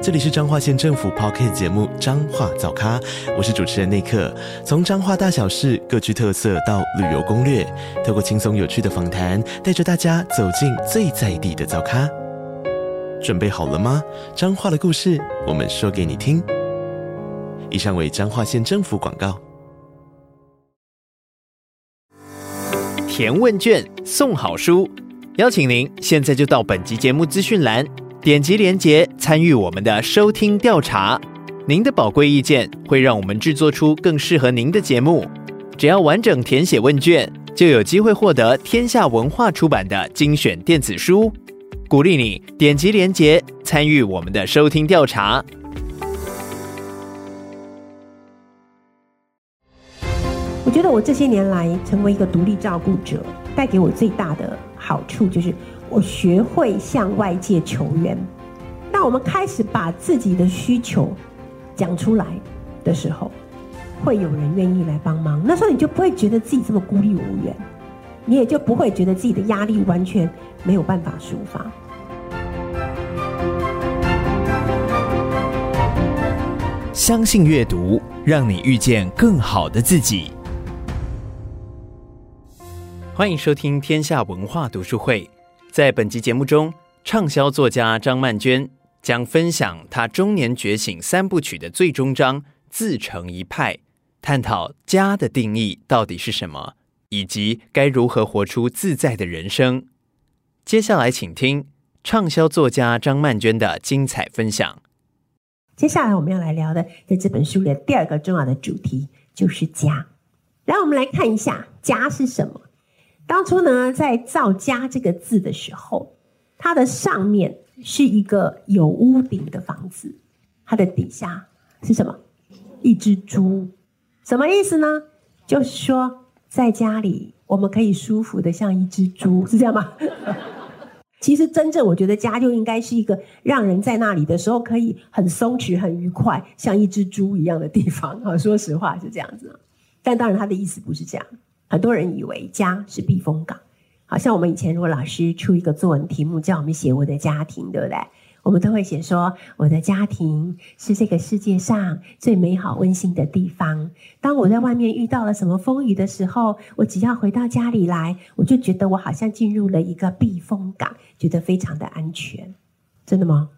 这里是彰化县政府 Podcast 节目《彰化早咖》，我是主持人内克。从彰化大小事各具特色到旅游攻略，透过轻松有趣的访谈，带着大家走进最在地的早咖。准备好了吗？彰化的故事，我们说给你听。以上为彰化县政府广告。填问卷送好书，邀请您现在就到本集节目资讯栏。点击连结参与我们的收听调查，您的宝贵意见会让我们制作出更适合您的节目。只要完整填写问卷，就有机会获得天下文化出版的精选电子书。鼓励你点击连结参与我们的收听调查。我觉得我这些年来成为一个独立照顾者，带给我最大的好处就是。我学会向外界求援。当我们开始把自己的需求讲出来的时候，会有人愿意来帮忙。那时候你就不会觉得自己这么孤立无援，你也就不会觉得自己的压力完全没有办法抒发。相信阅读，让你遇见更好的自己。欢迎收听天下文化读书会。在本集节目中，畅销作家张曼娟将分享她中年觉醒三部曲的最终章《自成一派》，探讨家的定义到底是什么，以及该如何活出自在的人生。接下来，请听畅销作家张曼娟的精彩分享。接下来我们要来聊的，在这本书的第二个重要的主题就是家。来，我们来看一下家是什么。当初呢，在造“家”这个字的时候，它的上面是一个有屋顶的房子，它的底下是什么？一只猪，什么意思呢？就是说，在家里我们可以舒服的像一只猪，是这样吗？其实，真正我觉得家就应该是一个让人在那里的时候可以很松弛、很愉快，像一只猪一样的地方啊。说实话是这样子，但当然他的意思不是这样。很多人以为家是避风港，好像我们以前如果老师出一个作文题目叫我们写我的家庭，对不对？我们都会写说我的家庭是这个世界上最美好温馨的地方。当我在外面遇到了什么风雨的时候，我只要回到家里来，我就觉得我好像进入了一个避风港，觉得非常的安全。真的吗？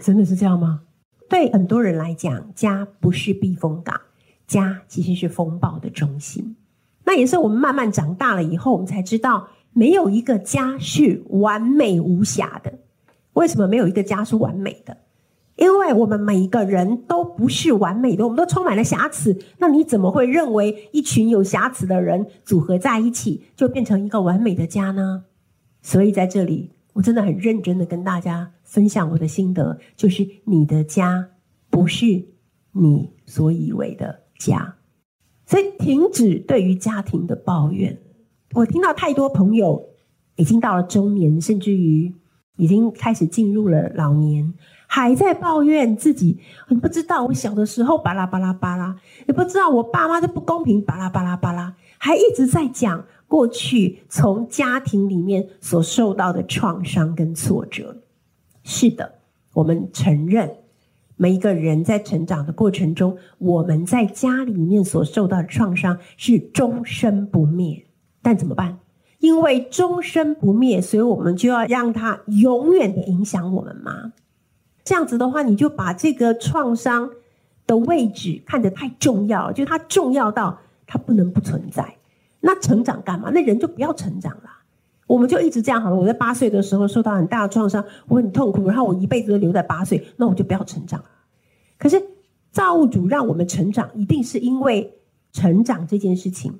真的是这样吗？对很多人来讲，家不是避风港，家其实是风暴的中心。那也是我们慢慢长大了以后，我们才知道，没有一个家是完美无瑕的。为什么没有一个家是完美的？因为我们每一个人都不是完美的，我们都充满了瑕疵。那你怎么会认为一群有瑕疵的人组合在一起就变成一个完美的家呢？所以在这里，我真的很认真的跟大家分享我的心得，就是你的家不是你所以为的家。所以，停止对于家庭的抱怨。我听到太多朋友已经到了中年，甚至于已经开始进入了老年，还在抱怨自己。你不知道我小的时候巴拉巴拉巴拉，你不知道我爸妈的不公平巴拉巴拉巴拉，还一直在讲过去从家庭里面所受到的创伤跟挫折。是的，我们承认。每一个人在成长的过程中，我们在家里面所受到的创伤是终身不灭。但怎么办？因为终身不灭，所以我们就要让它永远的影响我们吗？这样子的话，你就把这个创伤的位置看得太重要，就它重要到它不能不存在。那成长干嘛？那人就不要成长了。我们就一直这样好了。我在八岁的时候受到很大的创伤，我很痛苦，然后我一辈子都留在八岁，那我就不要成长。可是造物主让我们成长，一定是因为成长这件事情，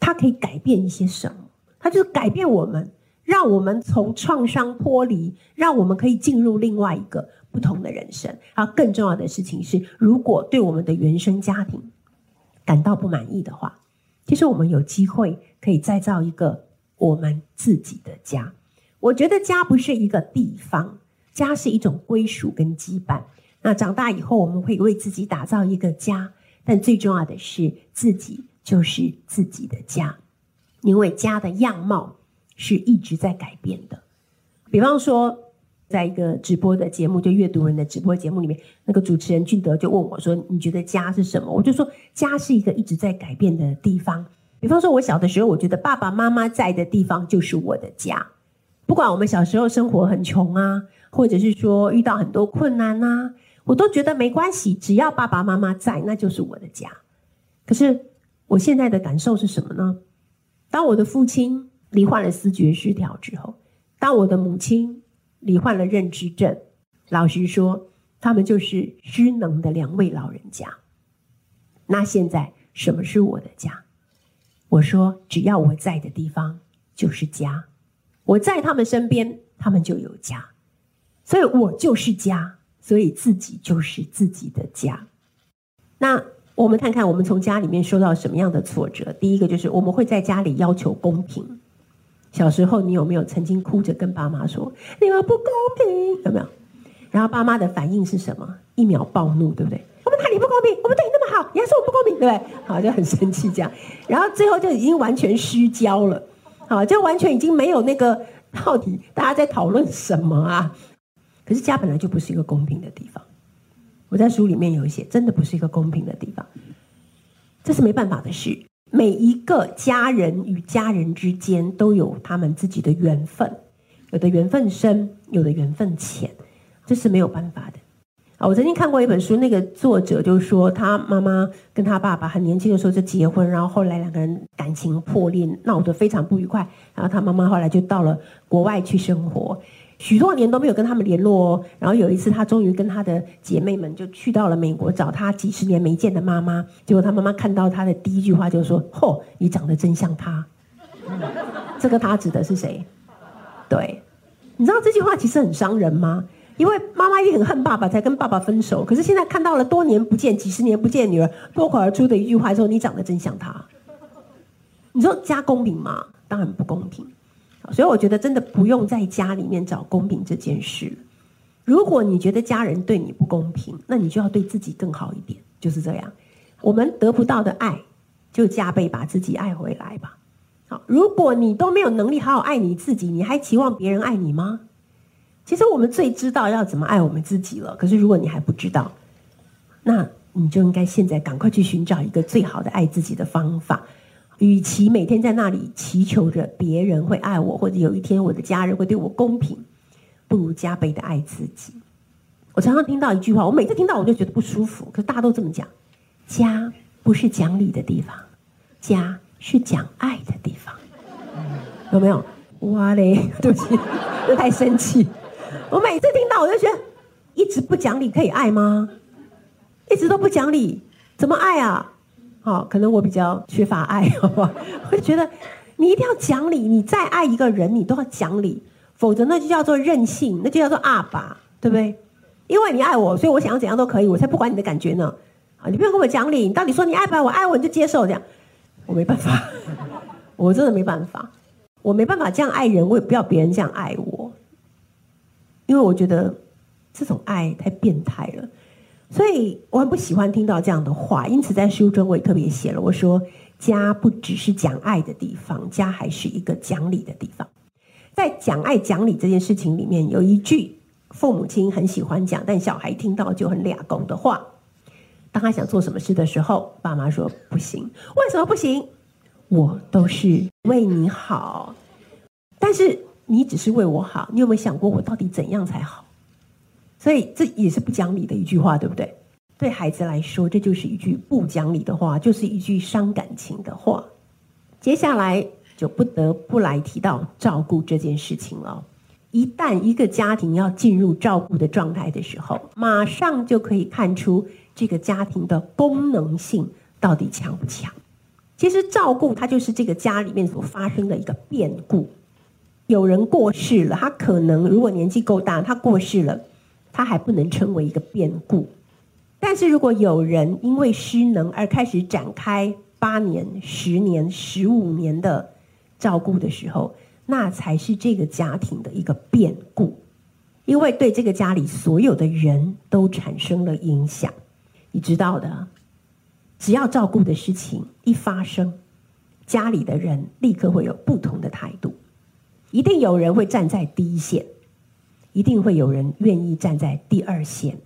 它可以改变一些什么？它就是改变我们，让我们从创伤脱离，让我们可以进入另外一个不同的人生。然后更重要的事情是，如果对我们的原生家庭感到不满意的话，其实我们有机会可以再造一个。我们自己的家。我觉得家不是一个地方，家是一种归属跟羁绊。那长大以后，我们会为自己打造一个家，但最重要的是，自己就是自己的家，因为家的样貌是一直在改变的。比方说，在一个直播的节目，就阅读人的直播节目里面，那个主持人俊德就问我说：“你觉得家是什么？”我就说：“家是一个一直在改变的地方。”比方说，我小的时候，我觉得爸爸妈妈在的地方就是我的家。不管我们小时候生活很穷啊，或者是说遇到很多困难啊，我都觉得没关系，只要爸爸妈妈在，那就是我的家。可是我现在的感受是什么呢？当我的父亲罹患了思觉失调之后，当我的母亲罹患了认知症，老实说，他们就是失能的两位老人家。那现在什么是我的家？我说，只要我在的地方就是家。我在他们身边，他们就有家，所以我就是家，所以自己就是自己的家。那我们看看，我们从家里面受到什么样的挫折？第一个就是我们会在家里要求公平。小时候，你有没有曾经哭着跟爸妈说：“你们不公平？”有没有？然后爸妈的反应是什么？一秒暴怒，对不对？我们哪里不公平？我们对你那么好，你还说我不公平，对不对？好，就很生气这样。然后最后就已经完全虚焦了。好，就完全已经没有那个到底大家在讨论什么啊？可是家本来就不是一个公平的地方。我在书里面有一些真的不是一个公平的地方，这是没办法的事。每一个家人与家人之间都有他们自己的缘分，有的缘分深，有的缘分浅，这是没有办法的。啊，我曾经看过一本书，那个作者就是说，他妈妈跟他爸爸很年轻的时候就结婚，然后后来两个人感情破裂，闹得非常不愉快，然后他妈妈后来就到了国外去生活，许多年都没有跟他们联络哦。然后有一次，他终于跟他的姐妹们就去到了美国找他几十年没见的妈妈，结果他妈妈看到他的第一句话就是说：“嚯，你长得真像他。”这个他指的是谁？对，你知道这句话其实很伤人吗？因为妈妈也很恨爸爸，才跟爸爸分手。可是现在看到了多年不见、几十年不见女儿脱口而出的一句话说：“你长得真像她。”你说家公平吗？当然不公平。所以我觉得真的不用在家里面找公平这件事。如果你觉得家人对你不公平，那你就要对自己更好一点。就是这样，我们得不到的爱，就加倍把自己爱回来吧。好，如果你都没有能力好好爱你自己，你还期望别人爱你吗？其实我们最知道要怎么爱我们自己了。可是如果你还不知道，那你就应该现在赶快去寻找一个最好的爱自己的方法。与其每天在那里祈求着别人会爱我，或者有一天我的家人会对我公平，不如加倍的爱自己。我常常听到一句话，我每次听到我就觉得不舒服。可是大家都这么讲：家不是讲理的地方，家是讲爱的地方。有没有？哇嘞！对不起，又太生气。我每次听到，我就觉得一直不讲理可以爱吗？一直都不讲理，怎么爱啊？好，可能我比较缺乏爱，好不好？我就觉得你一定要讲理，你再爱一个人，你都要讲理，否则那就叫做任性，那就叫做阿爸，对不对？因为你爱我，所以我想要怎样都可以，我才不管你的感觉呢。啊，你不用跟我讲理，你到底说你爱不爱我？爱我你就接受这样，我没办法，我真的没办法，我没办法这样爱人，我也不要别人这样爱我。因为我觉得这种爱太变态了，所以我很不喜欢听到这样的话。因此，在书中我也特别写了，我说家不只是讲爱的地方，家还是一个讲理的地方。在讲爱讲理这件事情里面，有一句父母亲很喜欢讲，但小孩听到就很俩公的话。当他想做什么事的时候，爸妈说不行，为什么不行？我都是为你好，但是。你只是为我好，你有没有想过我到底怎样才好？所以这也是不讲理的一句话，对不对？对孩子来说，这就是一句不讲理的话，就是一句伤感情的话。接下来就不得不来提到照顾这件事情了。一旦一个家庭要进入照顾的状态的时候，马上就可以看出这个家庭的功能性到底强不强。其实照顾它就是这个家里面所发生的一个变故。有人过世了，他可能如果年纪够大，他过世了，他还不能称为一个变故。但是如果有人因为失能而开始展开八年、十年、十五年的照顾的时候，那才是这个家庭的一个变故，因为对这个家里所有的人都产生了影响。你知道的，只要照顾的事情一发生，家里的人立刻会有不同的态度，一定有人会站在第一线，一定会有人愿意站在第二线，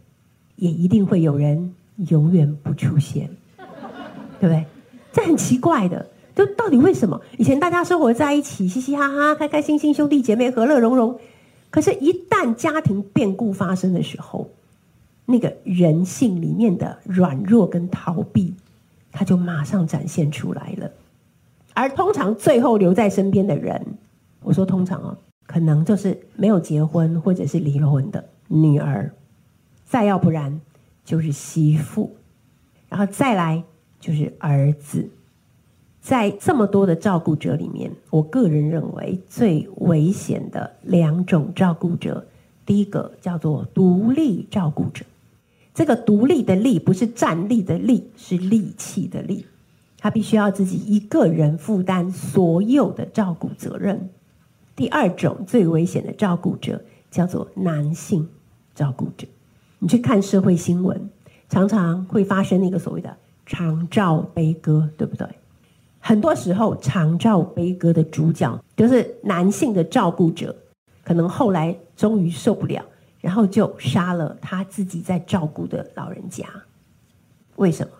也一定会有人永远不出现，对不对？这很奇怪的，就到底为什么？以前大家生活在一起，嘻嘻哈哈，开开心心，兄弟姐妹和乐融融。可是，一旦家庭变故发生的时候，那个人性里面的软弱跟逃避，他就马上展现出来了。而通常最后留在身边的人，我说通常哦，可能就是没有结婚或者是离了婚的女儿，再要不然就是媳妇，然后再来。就是儿子，在这么多的照顾者里面，我个人认为最危险的两种照顾者，第一个叫做独立照顾者。这个独立的立不是站立的立，是力气的力，他必须要自己一个人负担所有的照顾责任。第二种最危险的照顾者叫做男性照顾者。你去看社会新闻，常常会发生那个所谓的。长照悲歌，对不对？很多时候，长照悲歌的主角就是男性的照顾者，可能后来终于受不了，然后就杀了他自己在照顾的老人家。为什么？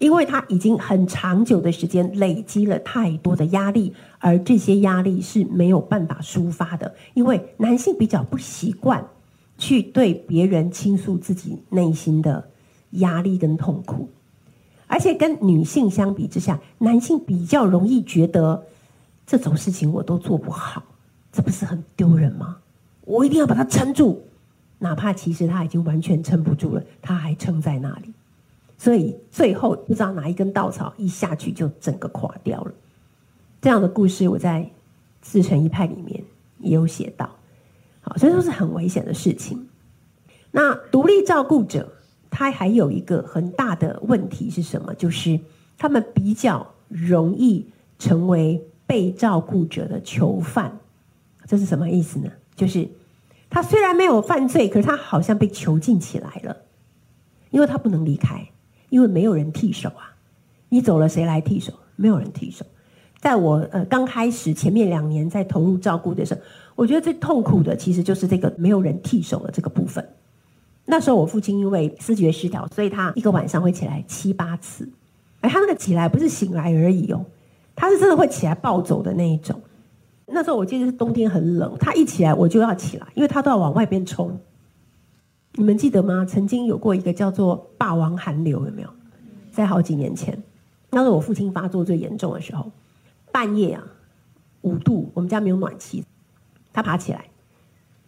因为他已经很长久的时间累积了太多的压力，而这些压力是没有办法抒发的。因为男性比较不习惯去对别人倾诉自己内心的压力跟痛苦。而且跟女性相比之下，男性比较容易觉得这种事情我都做不好，这不是很丢人吗？我一定要把它撑住，哪怕其实他已经完全撑不住了，他还撑在那里。所以最后不知道哪一根稻草一下去就整个垮掉了。这样的故事我在《自成一派》里面也有写到。好，所以说是很危险的事情。那独立照顾者。他还有一个很大的问题是什么？就是他们比较容易成为被照顾者的囚犯。这是什么意思呢？就是他虽然没有犯罪，可是他好像被囚禁起来了，因为他不能离开，因为没有人替手啊。你走了，谁来替手？没有人替手。在我呃刚开始前面两年在投入照顾的时候，我觉得最痛苦的其实就是这个没有人替手的这个部分。那时候我父亲因为思觉失调，所以他一个晚上会起来七八次，而他那个起来不是醒来而已哦，他是真的会起来暴走的那一种。那时候我记得是冬天很冷，他一起来我就要起来，因为他都要往外边冲。你们记得吗？曾经有过一个叫做“霸王寒流”，有没有？在好几年前，那是我父亲发作最严重的时候，半夜啊五度，我们家没有暖气，他爬起来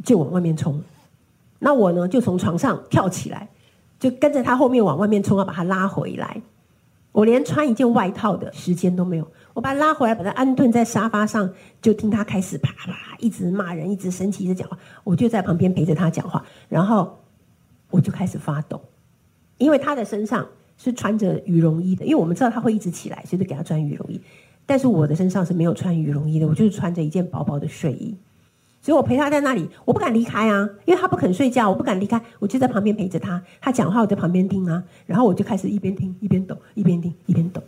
就往外面冲。那我呢，就从床上跳起来，就跟着他后面往外面冲，要把他拉回来。我连穿一件外套的时间都没有，我把他拉回来，把他安顿在沙发上，就听他开始啪啪一直骂人，一直生气，一直讲话。我就在旁边陪着他讲话，然后我就开始发抖，因为他的身上是穿着羽绒衣的，因为我们知道他会一直起来，所以就给他穿羽绒衣。但是我的身上是没有穿羽绒衣的，我就是穿着一件薄薄的睡衣。所以我陪他在那里，我不敢离开啊，因为他不肯睡觉，我不敢离开，我就在旁边陪着他。他讲话我在旁边听啊，然后我就开始一边听一边抖，一边听一边抖。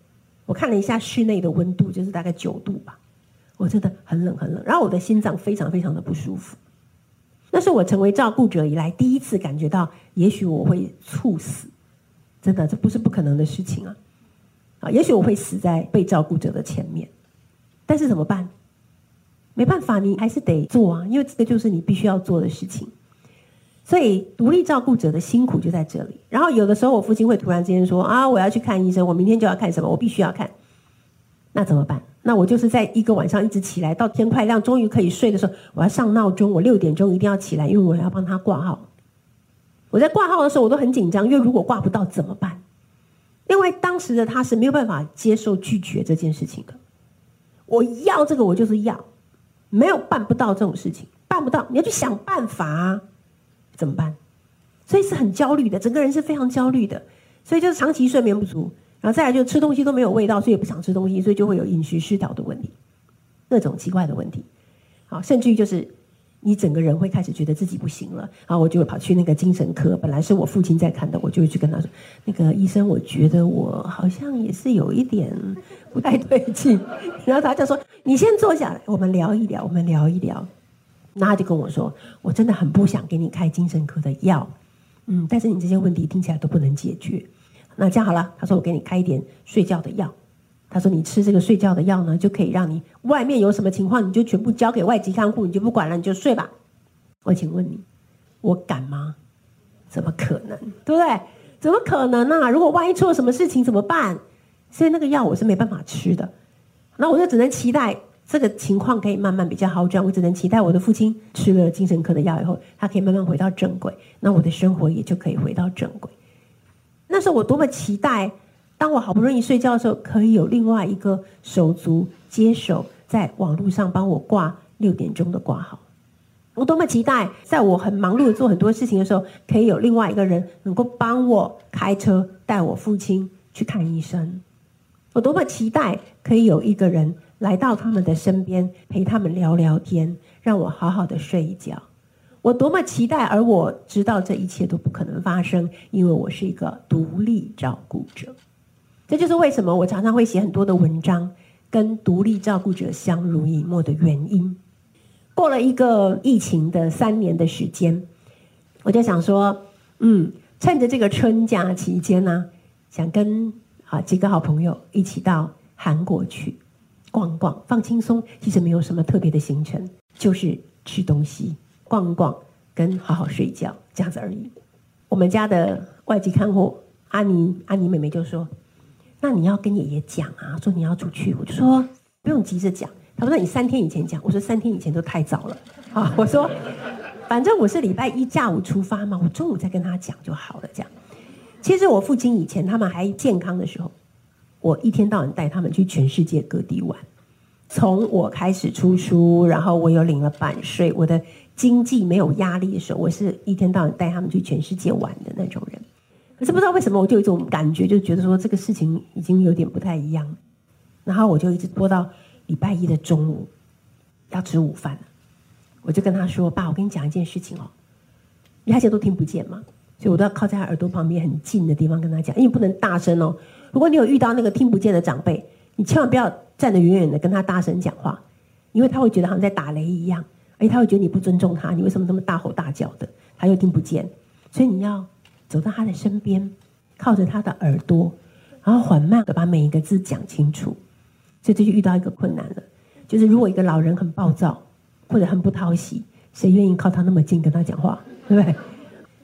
我看了一下室内的温度，就是大概九度吧，我真的很冷很冷，然后我的心脏非常非常的不舒服。那是我成为照顾者以来第一次感觉到，也许我会猝死，真的这不是不可能的事情啊，啊，也许我会死在被照顾者的前面，但是怎么办？没办法，你还是得做啊，因为这个就是你必须要做的事情。所以，独立照顾者的辛苦就在这里。然后，有的时候我父亲会突然之间说：“啊，我要去看医生，我明天就要看什么，我必须要看。”那怎么办？那我就是在一个晚上一直起来，到天快亮，终于可以睡的时候，我要上闹钟，我六点钟一定要起来，因为我要帮他挂号。我在挂号的时候，我都很紧张，因为如果挂不到怎么办？因为当时的他是没有办法接受拒绝这件事情的。我要这个，我就是要。没有办不到这种事情，办不到，你要去想办法啊，怎么办？所以是很焦虑的，整个人是非常焦虑的，所以就是长期睡眠不足，然后再来就吃东西都没有味道，所以也不想吃东西，所以就会有饮食失调的问题。各种奇怪的问题，好，甚至于就是你整个人会开始觉得自己不行了，然后我就跑去那个精神科，本来是我父亲在看的，我就会去跟他说，那个医生，我觉得我好像也是有一点不太对劲，然后他就说，你先坐下来，我们聊一聊，我们聊一聊，那他就跟我说，我真的很不想给你开精神科的药，嗯，但是你这些问题听起来都不能解决。那这样好了，他说我给你开一点睡觉的药。他说你吃这个睡觉的药呢，就可以让你外面有什么情况，你就全部交给外籍看护，你就不管了，你就睡吧。我请问你，我敢吗？怎么可能？对不对？怎么可能呢、啊？如果万一出了什么事情怎么办？所以那个药我是没办法吃的。那我就只能期待这个情况可以慢慢比较好转。我只能期待我的父亲吃了精神科的药以后，他可以慢慢回到正轨，那我的生活也就可以回到正轨。是我多么期待，当我好不容易睡觉的时候，可以有另外一个手足接手，在网络上帮我挂六点钟的挂号。我多么期待，在我很忙碌的做很多事情的时候，可以有另外一个人能够帮我开车带我父亲去看医生。我多么期待，可以有一个人来到他们的身边，陪他们聊聊天，让我好好的睡一觉。我多么期待，而我知道这一切都不可能发生，因为我是一个独立照顾者。这就是为什么我常常会写很多的文章，跟独立照顾者相濡以沫的原因。过了一个疫情的三年的时间，我就想说，嗯，趁着这个春假期间呢，想跟啊几个好朋友一起到韩国去逛逛，放轻松。其实没有什么特别的行程，就是吃东西。逛逛，跟好好睡觉这样子而已。我们家的外籍看护阿妮，阿妮妹妹就说：“那你要跟爷爷讲啊，说你要出去。”我就说：“不用急着讲。”他说：“那你三天以前讲。”我说：“三天以前都太早了。”啊，我说：“反正我是礼拜一下午出发嘛，我中午再跟他讲就好了。”这样。其实我父亲以前他们还健康的时候，我一天到晚带他们去全世界各地玩。从我开始出书，然后我有领了版税，我的。经济没有压力的时候，我是一天到晚带他们去全世界玩的那种人。可是不知道为什么，我就有一种感觉，就觉得说这个事情已经有点不太一样。然后我就一直拖到礼拜一的中午要吃午饭，我就跟他说：“爸，我跟你讲一件事情哦。”他现在都听不见嘛，所以我都要靠在他耳朵旁边很近的地方跟他讲，因为不能大声哦。如果你有遇到那个听不见的长辈，你千万不要站得远远的跟他大声讲话，因为他会觉得好像在打雷一样。哎，他会觉得你不尊重他，你为什么这么大吼大叫的？他又听不见，所以你要走到他的身边，靠着他的耳朵，然后缓慢的把每一个字讲清楚。所以这就遇到一个困难了，就是如果一个老人很暴躁或者很不讨喜，谁愿意靠他那么近跟他讲话？对不对？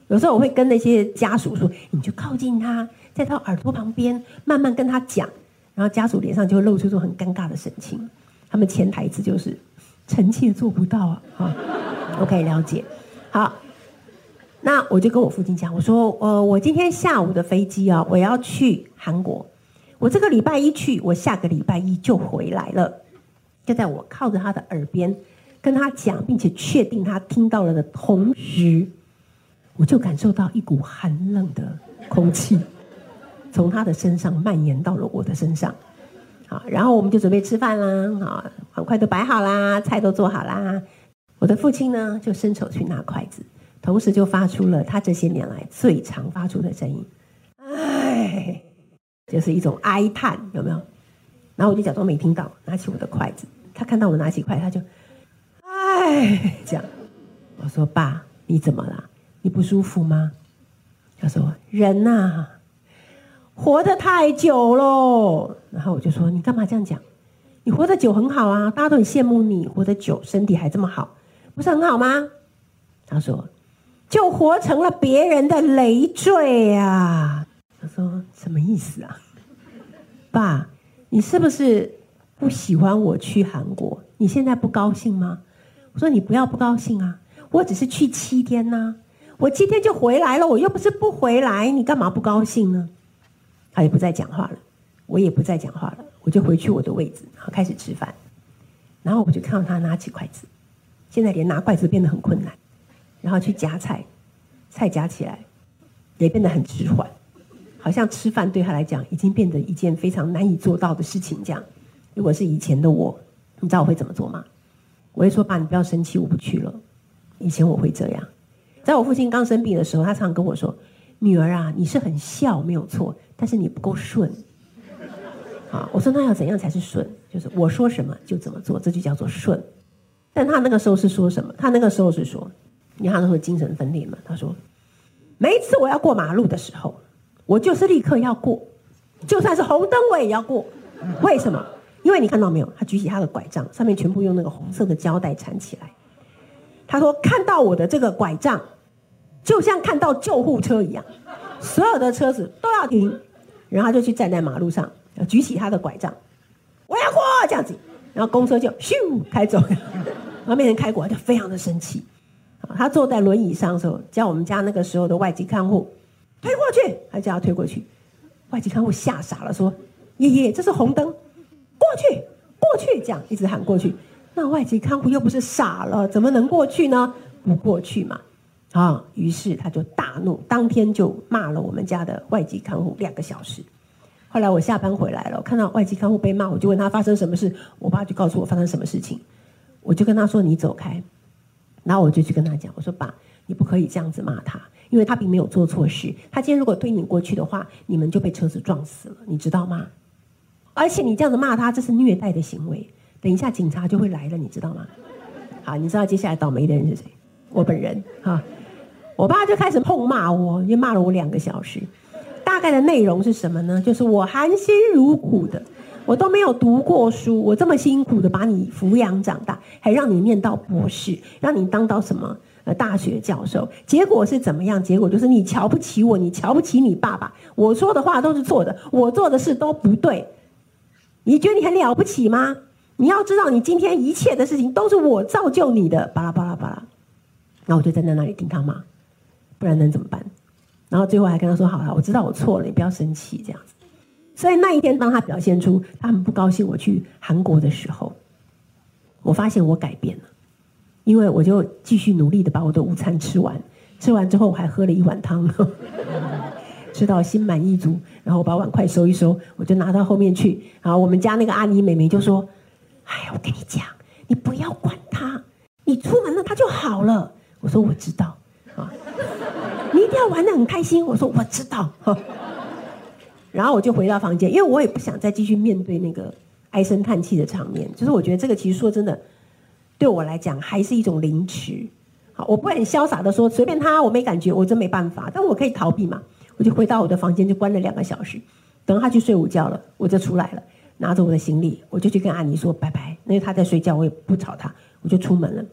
有时候我会跟那些家属说，你就靠近他，在他耳朵旁边慢慢跟他讲，然后家属脸上就会露出这种很尴尬的神情。他们潜台词就是。臣妾做不到啊！哈，OK，了解。好，那我就跟我父亲讲，我说，呃，我今天下午的飞机啊，我要去韩国。我这个礼拜一去，我下个礼拜一就回来了。就在我靠着他的耳边跟他讲，并且确定他听到了的同时，我就感受到一股寒冷的空气从他的身上蔓延到了我的身上。好，然后我们就准备吃饭啦。好，碗筷都摆好啦，菜都做好啦。我的父亲呢，就伸手去拿筷子，同时就发出了他这些年来最常发出的声音，唉，就是一种哀叹，有没有？然后我就假装没听到，拿起我的筷子。他看到我拿起筷子，他就，唉，这样。我说：“爸，你怎么了？你不舒服吗？”他说：“人呐。”活得太久了，然后我就说：“你干嘛这样讲？你活得久很好啊，大家都很羡慕你活得久，身体还这么好，不是很好吗？”他说：“就活成了别人的累赘啊。”他说：“什么意思啊？爸，你是不是不喜欢我去韩国？你现在不高兴吗？”我说：“你不要不高兴啊，我只是去七天呐，我七天就回来了，我又不是不回来，你干嘛不高兴呢？”他也不再讲话了，我也不再讲话了，我就回去我的位置，然后开始吃饭。然后我就看到他拿起筷子，现在连拿筷子变得很困难，然后去夹菜，菜夹起来也变得很迟缓，好像吃饭对他来讲已经变得一件非常难以做到的事情这样。如果是以前的我，你知道我会怎么做吗？我会说：“爸，你不要生气，我不去了。”以前我会这样。在我父亲刚生病的时候，他常常跟我说：“女儿啊，你是很孝没有错，但是你不够顺。”啊，我说那要怎样才是顺？就是我说什么就怎么做，这就叫做顺。但他那个时候是说什么？他那个时候是说，你看他那时候精神分裂嘛。他说，每一次我要过马路的时候，我就是立刻要过，就算是红灯我也要过。为什么？因为你看到没有？他举起他的拐杖，上面全部用那个红色的胶带缠起来。他说，看到我的这个拐杖，就像看到救护车一样，所有的车子都要停，然后他就去站在马路上。举起他的拐杖，我要过这样子，然后公车就咻开走了，然后没人开过，他就非常的生气。他坐在轮椅上的时候，叫我们家那个时候的外籍看护推过去，他叫他推过去。外籍看护吓傻了，说：“爷爷，这是红灯，过去，过去。”这样一直喊过去。那外籍看护又不是傻了，怎么能过去呢？不过去嘛。啊，于是他就大怒，当天就骂了我们家的外籍看护两个小时。后来我下班回来了，我看到外籍看护被骂，我就问他发生什么事。我爸就告诉我发生什么事情，我就跟他说：“你走开。”然后我就去跟他讲：“我说爸，你不可以这样子骂他，因为他并没有做错事。他今天如果推你过去的话，你们就被车子撞死了，你知道吗？而且你这样子骂他，这是虐待的行为。等一下警察就会来了，你知道吗？好，你知道接下来倒霉的人是谁？我本人哈。我爸就开始痛骂我，就骂了我两个小时。”大概的内容是什么呢？就是我含辛茹苦的，我都没有读过书，我这么辛苦的把你抚养长大，还让你念到博士，让你当到什么呃大学教授，结果是怎么样？结果就是你瞧不起我，你瞧不起你爸爸，我说的话都是错的，我做的事都不对，你觉得你很了不起吗？你要知道，你今天一切的事情都是我造就你的，巴拉巴拉巴拉。然后我就站在那里听他骂，不然能怎么办？然后最后还跟他说：“好了，我知道我错了，你不要生气。”这样子。所以那一天，当他表现出他很不高兴我去韩国的时候，我发现我改变了，因为我就继续努力的把我的午餐吃完。吃完之后，我还喝了一碗汤，吃到心满意足。然后我把碗筷收一收，我就拿到后面去。然后我们家那个阿妮妹妹就说：“哎呀，我跟你讲，你不要管他，你出门了他就好了。”我说：“我知道。”啊。你一定要玩得很开心。我说我知道，然后我就回到房间，因为我也不想再继续面对那个唉声叹气的场面。就是我觉得这个其实说真的，对我来讲还是一种凌迟。好，我不会很潇洒的说随便他，我没感觉，我真没办法。但我可以逃避嘛？我就回到我的房间，就关了两个小时，等他去睡午觉了，我就出来了，拿着我的行李，我就去跟阿妮说拜拜。因为他在睡觉，我也不吵他，我就出门了。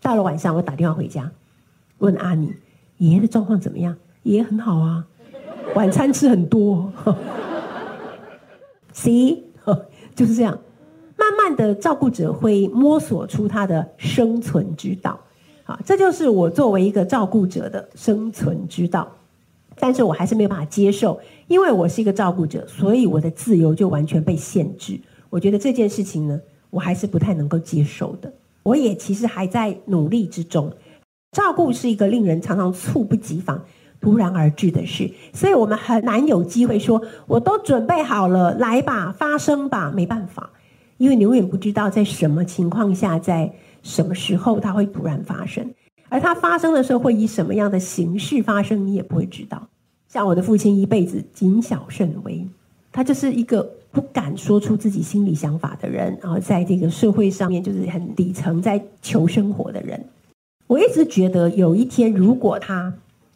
到了晚上，我打电话回家，问阿妮。爷爷的状况怎么样？爷爷很好啊，晚餐吃很多。See，就是这样，慢慢的照顾者会摸索出他的生存之道。啊，这就是我作为一个照顾者的生存之道。但是我还是没有办法接受，因为我是一个照顾者，所以我的自由就完全被限制。我觉得这件事情呢，我还是不太能够接受的。我也其实还在努力之中。照顾是一个令人常常猝不及防、突然而至的事，所以我们很难有机会说“我都准备好了，来吧，发生吧”。没办法，因为你永远不知道在什么情况下，在什么时候它会突然发生，而它发生的时候会以什么样的形式发生，你也不会知道。像我的父亲一辈子谨小慎微，他就是一个不敢说出自己心里想法的人，然后在这个社会上面就是很底层，在求生活的人。我一直觉得，有一天如果他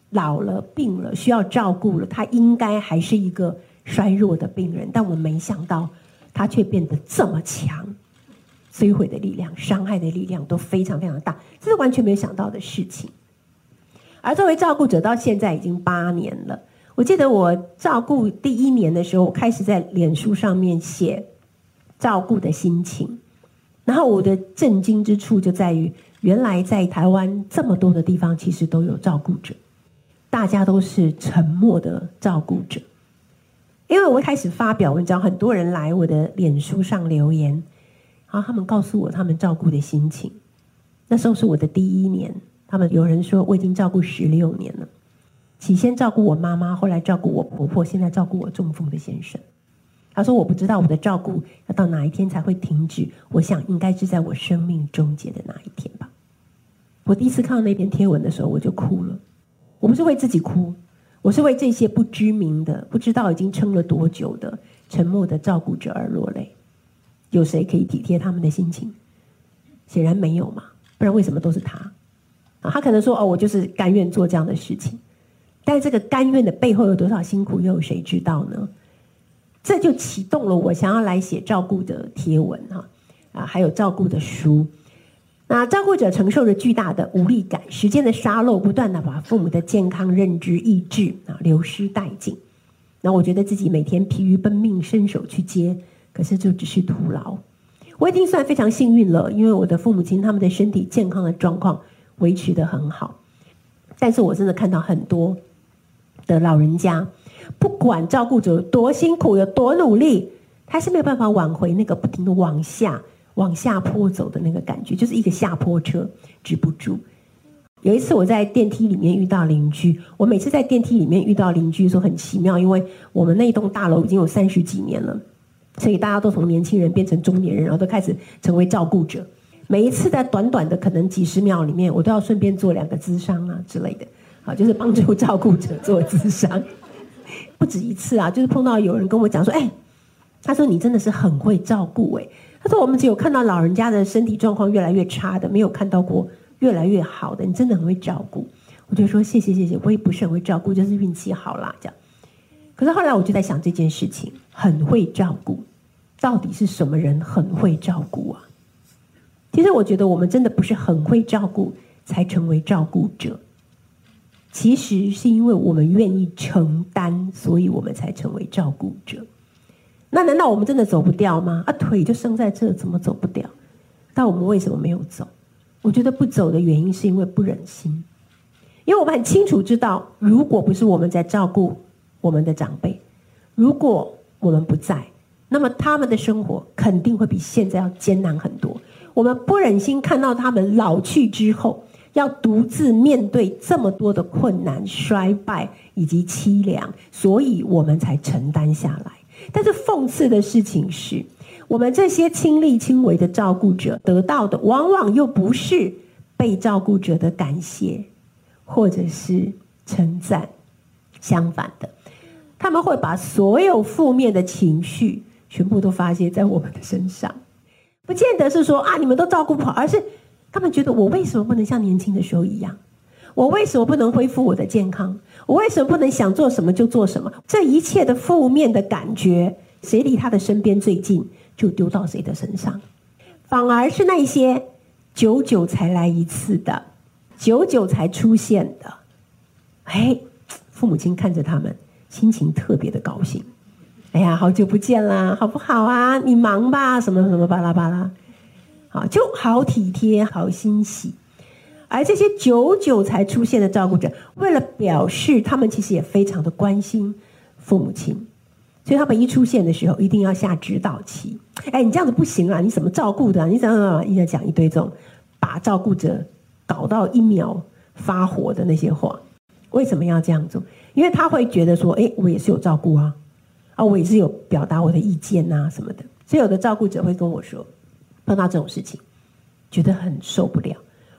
老了、病了、需要照顾了，他应该还是一个衰弱的病人。但我没想到，他却变得这么强，摧毁的力量、伤害的力量都非常非常大，这是完全没有想到的事情。而作为照顾者，到现在已经八年了。我记得我照顾第一年的时候，我开始在脸书上面写照顾的心情，然后我的震惊之处就在于。原来在台湾这么多的地方，其实都有照顾者，大家都是沉默的照顾者。因为我一开始发表文章，很多人来我的脸书上留言，然后他们告诉我他们照顾的心情。那时候是我的第一年，他们有人说我已经照顾十六年了，起先照顾我妈妈，后来照顾我婆婆，现在照顾我中风的先生。他说：“我不知道我的照顾要到哪一天才会停止，我想应该是在我生命终结的那一天。”我第一次看到那篇贴文的时候，我就哭了。我不是为自己哭，我是为这些不知名的、不知道已经撑了多久的沉默的照顾者而落泪。有谁可以体贴他们的心情？显然没有嘛，不然为什么都是他？啊，他可能说：“哦，我就是甘愿做这样的事情。”但这个甘愿的背后有多少辛苦，又有谁知道呢？这就启动了我想要来写照顾的贴文哈啊，还有照顾的书。那照顾者承受着巨大的无力感，时间的沙漏不断的把父母的健康、认知、意志啊流失殆尽。那我觉得自己每天疲于奔命，伸手去接，可是就只是徒劳。我已经算非常幸运了，因为我的父母亲他们的身体健康的状况维持得很好。但是我真的看到很多的老人家。不管照顾者有多辛苦，有多努力，他是没有办法挽回那个不停的往下、往下坡走的那个感觉，就是一个下坡车止不住。有一次我在电梯里面遇到邻居，我每次在电梯里面遇到邻居的时候很奇妙，因为我们那栋大楼已经有三十几年了，所以大家都从年轻人变成中年人，然后都开始成为照顾者。每一次在短短的可能几十秒里面，我都要顺便做两个咨商啊之类的，好，就是帮助照顾者做咨商。不止一次啊，就是碰到有人跟我讲说：“哎，他说你真的是很会照顾哎。”他说：“我们只有看到老人家的身体状况越来越差的，没有看到过越来越好的。你真的很会照顾。”我就说：“谢谢谢谢，我也不是很会照顾，就是运气好啦。”这样。可是后来我就在想这件事情，很会照顾，到底是什么人很会照顾啊？其实我觉得我们真的不是很会照顾才成为照顾者。其实是因为我们愿意承担，所以我们才成为照顾者。那难道我们真的走不掉吗？啊，腿就生在这，怎么走不掉？但我们为什么没有走？我觉得不走的原因是因为不忍心，因为我们很清楚知道，如果不是我们在照顾我们的长辈，如果我们不在，那么他们的生活肯定会比现在要艰难很多。我们不忍心看到他们老去之后。要独自面对这么多的困难、衰败以及凄凉，所以我们才承担下来。但是讽刺的事情是，我们这些亲力亲为的照顾者得到的，往往又不是被照顾者的感谢，或者是称赞。相反的，他们会把所有负面的情绪全部都发泄在我们的身上，不见得是说啊，你们都照顾不好，而是。他们觉得我为什么不能像年轻的时候一样？我为什么不能恢复我的健康？我为什么不能想做什么就做什么？这一切的负面的感觉，谁离他的身边最近，就丢到谁的身上。反而是那些久久才来一次的，久久才出现的，哎，父母亲看着他们，心情特别的高兴。哎呀，好久不见啦，好不好啊？你忙吧，什么什么巴拉巴拉。好，就好体贴，好欣喜，而这些久久才出现的照顾者，为了表示他们其实也非常的关心父母亲，所以他们一出现的时候，一定要下指导棋。哎，你这样子不行啊！你怎么照顾的啊？你怎么一直讲一堆这种把照顾者搞到一秒发火的那些话？为什么要这样做？因为他会觉得说，哎，我也是有照顾啊，啊，我也是有表达我的意见啊什么的。所以有的照顾者会跟我说。碰到这种事情，觉得很受不了。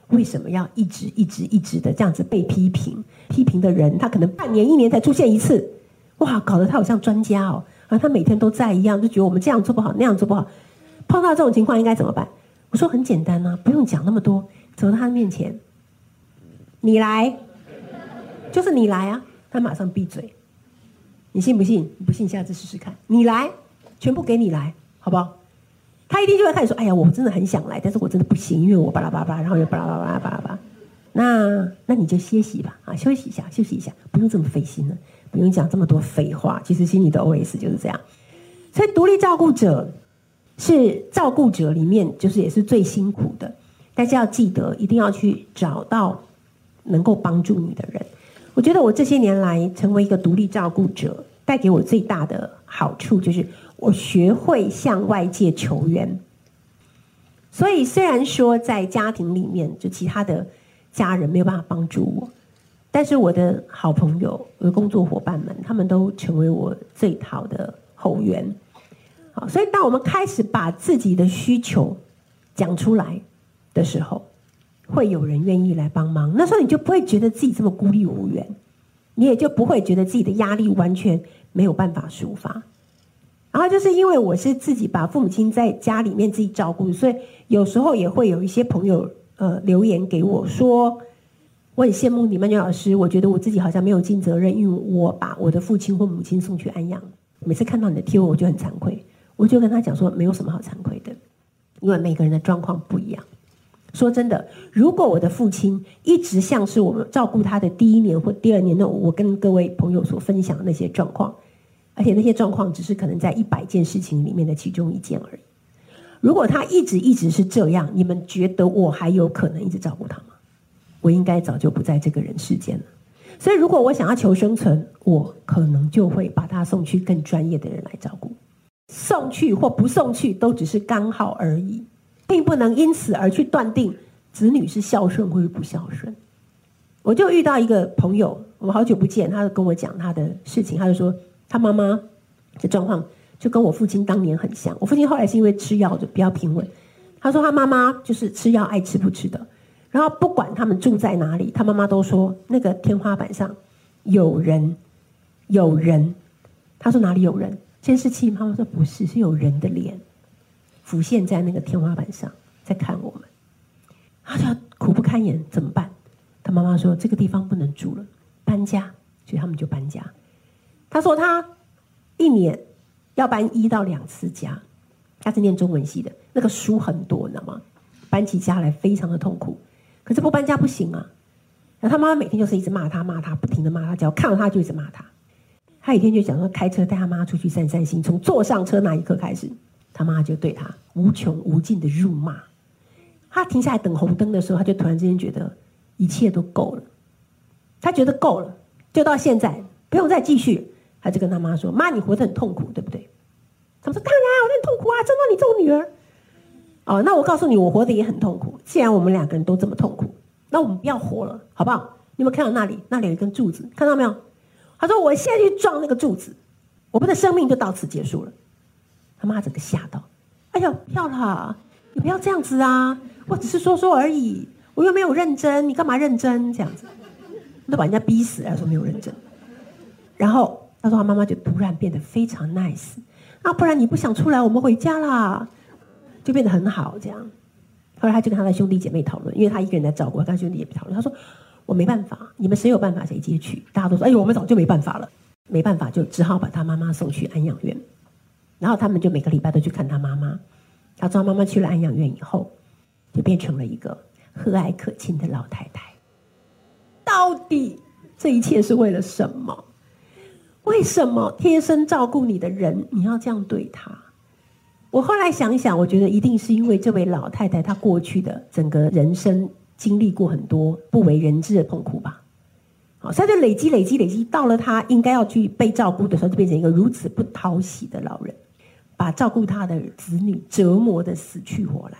为什么要一直一直一直的这样子被批评？批评的人，他可能半年一年才出现一次，哇，搞得他好像专家哦，而他每天都在一样，就觉得我们这样做不好，那样做不好。碰到这种情况应该怎么办？我说很简单啊，不用讲那么多，走到他的面前，你来，就是你来啊，他马上闭嘴。你信不信？你不信，下次试试看。你来，全部给你来，好不好？他一定就会开始说：“哎呀，我真的很想来，但是我真的不行，因为我巴拉巴拉，然后又巴拉巴拉巴拉巴拉。那那你就歇息吧，啊，休息一下，休息一下，不用这么费心了，不用讲这么多废话。其实心里的 OS 就是这样。所以独立照顾者是照顾者里面就是也是最辛苦的，大家要记得一定要去找到能够帮助你的人。我觉得我这些年来成为一个独立照顾者，带给我最大的好处就是。”我学会向外界求援，所以虽然说在家庭里面，就其他的家人没有办法帮助我，但是我的好朋友、我的工作伙伴们，他们都成为我最好的后援。好，所以当我们开始把自己的需求讲出来的时候，会有人愿意来帮忙。那时候你就不会觉得自己这么孤立无援，你也就不会觉得自己的压力完全没有办法抒发。然后就是因为我是自己把父母亲在家里面自己照顾，所以有时候也会有一些朋友呃留言给我说，我很羡慕你曼娟老师，我觉得我自己好像没有尽责任，因为我把我的父亲或母亲送去安养。每次看到你的贴文，我就很惭愧，我就跟他讲说，没有什么好惭愧的，因为每个人的状况不一样。说真的，如果我的父亲一直像是我们照顾他的第一年或第二年那，我跟各位朋友所分享的那些状况。而且那些状况只是可能在一百件事情里面的其中一件而已。如果他一直一直是这样，你们觉得我还有可能一直照顾他吗？我应该早就不在这个人世间了。所以，如果我想要求生存，我可能就会把他送去更专业的人来照顾。送去或不送去都只是刚好而已，并不能因此而去断定子女是孝顺或是不孝顺。我就遇到一个朋友，我们好久不见，他就跟我讲他的事情，他就说。他妈妈的状况就跟我父亲当年很像。我父亲后来是因为吃药就比较平稳。他说他妈妈就是吃药爱吃不吃的，然后不管他们住在哪里，他妈妈都说那个天花板上有人，有人。他说哪里有人？监视器。妈妈说不是，是有人的脸浮现在那个天花板上在看我们。他就苦不堪言，怎么办？他妈妈说这个地方不能住了，搬家。所以他们就搬家。他说他一年要搬一到两次家，他是念中文系的，那个书很多，你知道吗？搬起家来非常的痛苦，可是不搬家不行啊。然后他妈妈每天就是一直骂他，骂他，不停的骂他，只要看到他就一直骂他。他一天就想说开车带他妈出去散散心，从坐上车那一刻开始，他妈就对他无穷无尽的辱骂。他停下来等红灯的时候，他就突然之间觉得一切都够了，他觉得够了，就到现在不用再继续。他就跟他妈说：“妈，你活得很痛苦，对不对？”他说：“当然，我很痛苦啊，怎么你这种女儿？”哦，那我告诉你，我活得也很痛苦。既然我们两个人都这么痛苦，那我们不要活了，好不好？你有没有看到那里？那里有一根柱子，看到没有？他说：“我现在去撞那个柱子，我们的生命就到此结束了。”他妈整个吓到：“哎呀，漂亮，你不要这样子啊！我只是说说而已，我又没有认真，你干嘛认真这样子？都把人家逼死了，说没有认真。”然后。他说：“他妈妈就突然变得非常 nice，啊，不然你不想出来，我们回家啦，就变得很好这样。后来他就跟他的兄弟姐妹讨论，因为他一个人在照顾，他跟兄弟姐妹讨论。他说：我没办法，你们谁有办法谁接去。大家都说：哎呦，我们早就没办法了，没办法就只好把他妈妈送去安养院。然后他们就每个礼拜都去看他妈妈。他说他妈妈去了安养院以后，就变成了一个和蔼可亲的老太太。到底这一切是为了什么？”为什么贴身照顾你的人，你要这样对他？我后来想一想，我觉得一定是因为这位老太太她过去的整个人生经历过很多不为人知的痛苦吧。好，所以就累积、累积、累积，到了她应该要去被照顾的时候，就变成一个如此不讨喜的老人，把照顾她的子女折磨得死去活来。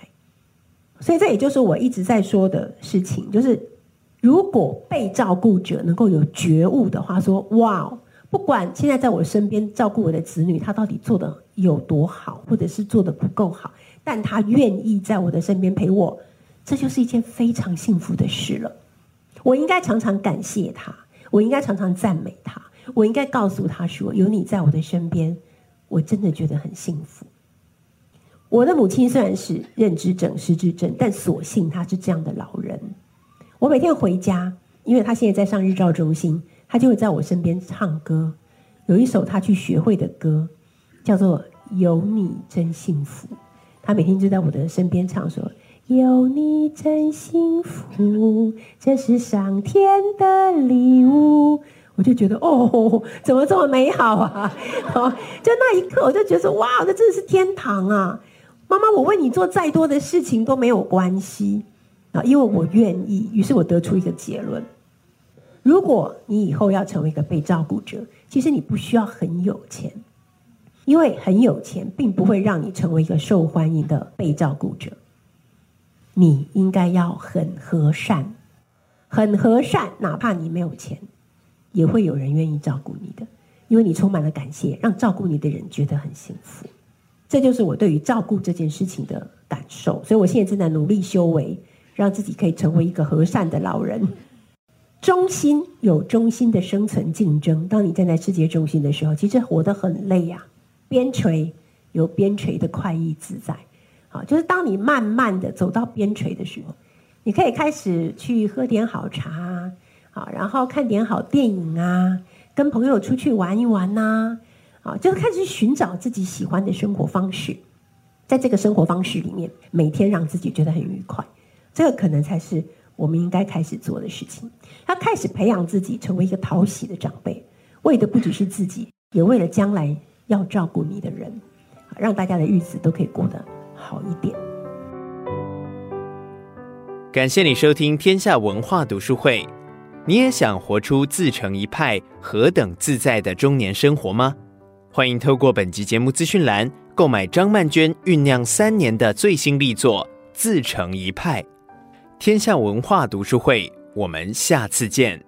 所以这也就是我一直在说的事情，就是如果被照顾者能够有觉悟的话，说哇。不管现在在我身边照顾我的子女，他到底做得有多好，或者是做得不够好，但他愿意在我的身边陪我，这就是一件非常幸福的事了。我应该常常感谢他，我应该常常赞美他，我应该告诉他说：有你在我的身边，我真的觉得很幸福。我的母亲虽然是认知症、失智症，但所幸她是这样的老人。我每天回家，因为她现在在上日照中心。他就会在我身边唱歌，有一首他去学会的歌，叫做《有你真幸福》。他每天就在我的身边唱说：“有你真幸福，这是上天的礼物。”我就觉得哦，怎么这么美好啊！哦，就那一刻，我就觉得哇，这真的是天堂啊！妈妈，我为你做再多的事情都没有关系啊，因为我愿意。于是我得出一个结论。如果你以后要成为一个被照顾者，其实你不需要很有钱，因为很有钱并不会让你成为一个受欢迎的被照顾者。你应该要很和善，很和善，哪怕你没有钱，也会有人愿意照顾你的，因为你充满了感谢，让照顾你的人觉得很幸福。这就是我对于照顾这件事情的感受。所以我现在正在努力修为，让自己可以成为一个和善的老人。中心有中心的生存竞争。当你站在世界中心的时候，其实活得很累呀、啊。边陲有边陲的快意自在。好，就是当你慢慢的走到边陲的时候，你可以开始去喝点好茶，好，然后看点好电影啊，跟朋友出去玩一玩呐、啊，啊，就开始寻找自己喜欢的生活方式，在这个生活方式里面，每天让自己觉得很愉快，这个可能才是我们应该开始做的事情。他开始培养自己成为一个讨喜的长辈，为的不只是自己，也为了将来要照顾你的人，让大家的日子都可以过得好一点。感谢你收听天下文化读书会。你也想活出自成一派、何等自在的中年生活吗？欢迎透过本集节目资讯栏购买张曼娟酝酿三年的最新力作《自成一派》。天下文化读书会，我们下次见。